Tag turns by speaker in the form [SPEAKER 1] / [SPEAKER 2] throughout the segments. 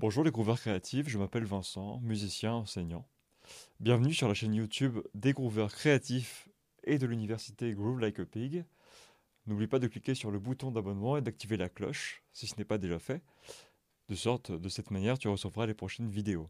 [SPEAKER 1] Bonjour les grooveurs créatifs, je m'appelle Vincent, musicien, enseignant. Bienvenue sur la chaîne YouTube des grooveurs créatifs et de l'université Groove Like a Pig. N'oublie pas de cliquer sur le bouton d'abonnement et d'activer la cloche si ce n'est pas déjà fait. De sorte, de cette manière, tu recevras les prochaines vidéos.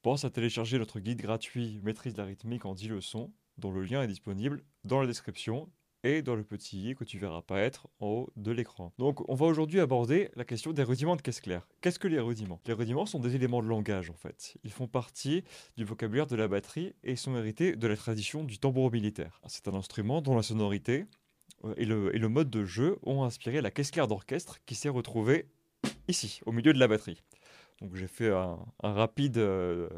[SPEAKER 1] Pense à télécharger notre guide gratuit Maîtrise de la rythmique en 10 leçons, dont le lien est disponible dans la description et dans le petit i que tu verras apparaître en haut de l'écran. Donc on va aujourd'hui aborder la question des rudiments de caisse claire. Qu'est-ce que les rudiments? Les rudiments sont des éléments de langage en fait. Ils font partie du vocabulaire de la batterie et sont hérités de la tradition du tambour militaire. C'est un instrument dont la sonorité euh, et le, et le mode de jeu ont inspiré la caisse claire d'orchestre qui s'est retrouvée ici, au milieu de la batterie. Donc j'ai fait un, rapide, euh,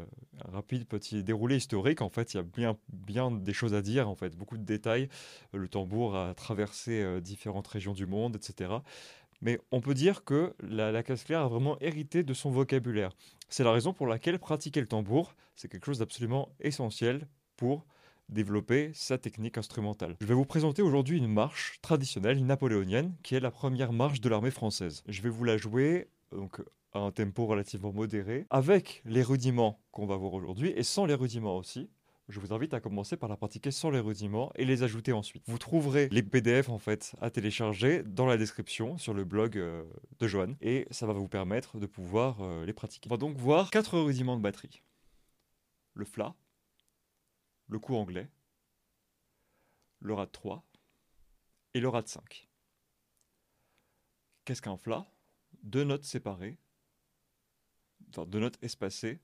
[SPEAKER 1] rapide petit déroulé historique. En fait, il y a bien, bien des choses à dire, en fait, beaucoup de détails. Le tambour a traversé euh, différentes régions du monde, etc. Mais on peut dire que la, la casse claire a vraiment hérité de son vocabulaire. C'est la raison pour laquelle pratiquer le tambour, c'est quelque chose d'absolument essentiel pour développer sa technique instrumentale. Je vais vous présenter aujourd'hui une marche traditionnelle napoléonienne qui est la première marche de l'armée française. Je vais vous la jouer donc à un tempo relativement modéré, avec les rudiments qu'on va voir aujourd'hui et sans les rudiments aussi. Je vous invite à commencer par la pratiquer sans les rudiments et les ajouter ensuite. Vous trouverez les PDF en fait à télécharger dans la description sur le blog euh, de Johan et ça va vous permettre de pouvoir euh, les pratiquer. On va donc voir quatre rudiments de batterie. Le Fla, le coup anglais, le Rad 3 et le Rad 5. Qu'est-ce qu'un Fla Deux notes séparées deux notes espacées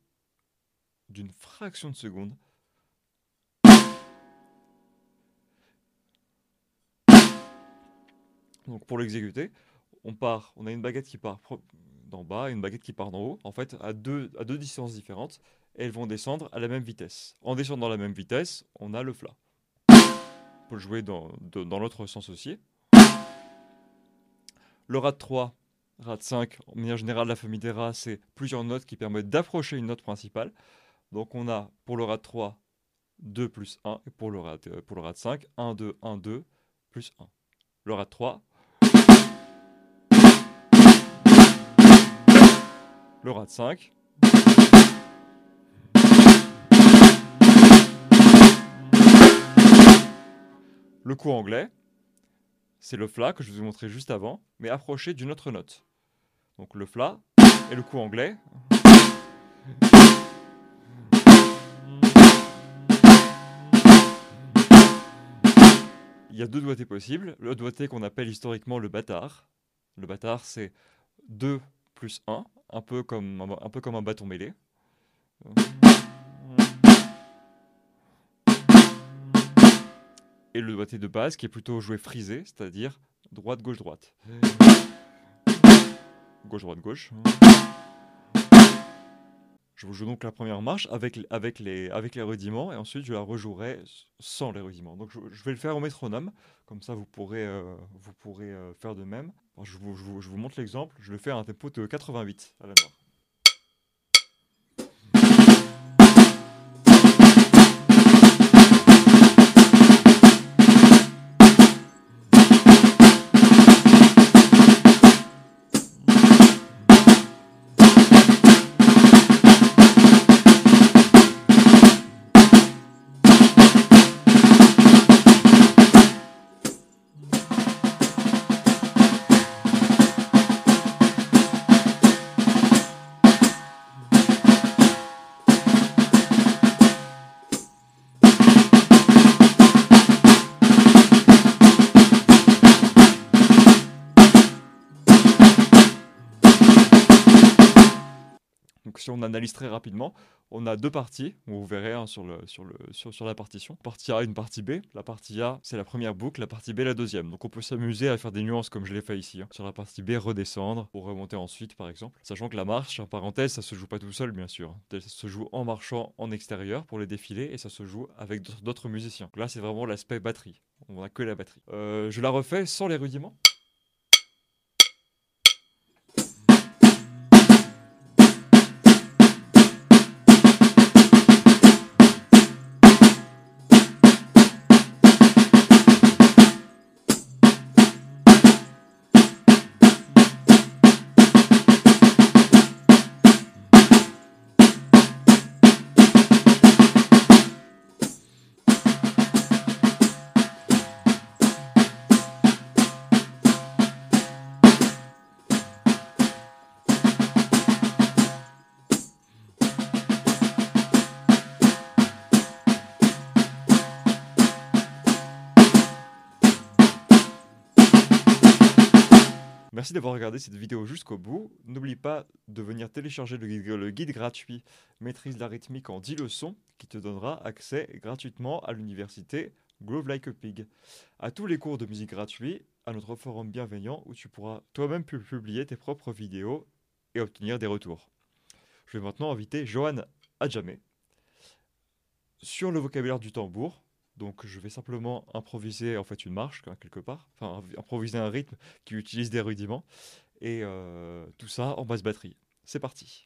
[SPEAKER 1] d'une fraction de seconde. Donc pour l'exécuter, on part, on a une baguette qui part d'en bas et une baguette qui part d'en haut, en fait à deux, à deux distances différentes, et elles vont descendre à la même vitesse. En descendant à la même vitesse, on a le Fla. On peut le jouer dans, dans l'autre sens aussi. Le Rad 3, Rad 5, en manière générale, la famille des rats, c'est plusieurs notes qui permettent d'approcher une note principale. Donc on a pour le Rad 3, 2 plus 1, et pour le Rad, euh, pour le Rad 5, 1, 2, 1, 2, plus 1. Le Rad 3. Le Rad 5. Le coup anglais, c'est le Fla que je vous ai montré juste avant, mais approché d'une autre note. Donc le Fla et le coup anglais. Il y a deux doigtés possibles. Le doigté qu'on appelle historiquement le bâtard. Le bâtard, c'est 2 plus 1, un peu comme un, peu comme un bâton mêlé. Et le doigté de base qui est plutôt joué frisé, c'est-à-dire droite, gauche, droite gauche, droite, gauche. Je vous joue donc la première marche avec, avec, les, avec les rudiments et ensuite je la rejouerai sans les rudiments. Donc je, vais le faire au métronome, comme ça vous pourrez, euh, vous pourrez euh, faire de même. je, vous, je, vous, je, vous, montre l'exemple, je le fais à un tempo de 88 à la mort. Si on analyse très rapidement, on a deux parties, vous verrez hein, sur, le, sur, le, sur, sur, la partition. Partie A, une partie B. La partie A, c'est la première boucle, la partie B, la deuxième. Donc on peut s'amuser à faire des nuances comme je l'ai fait ici. Hein. Sur la partie B, redescendre pour remonter ensuite, par exemple. Sachant que la marche, en parenthèse, ça se joue pas tout seul, bien sûr. Ça se joue en marchant en extérieur pour les défilés et ça se joue avec d'autres musiciens. là, c'est vraiment l'aspect batterie. On n'a que la batterie. Euh, je la refais sans les rudiments. Merci d'avoir regardé cette vidéo jusqu'au bout. N'oublie pas de venir télécharger le guide, guide gratuit Maîtrise la rythmique en 10 leçons qui te donnera accès gratuitement à l'université Groove Like a Pig, à tous les cours de musique gratuits, à notre forum bienveillant où tu pourras toi-même publier tes propres vidéos et obtenir des retours. Je vais maintenant inviter Johan Adjamé sur le vocabulaire du tambour. Donc je vais simplement improviser en fait une marche quelque part, improviser un rythme qui utilise des rudiments et euh, tout ça en basse batterie. C'est parti.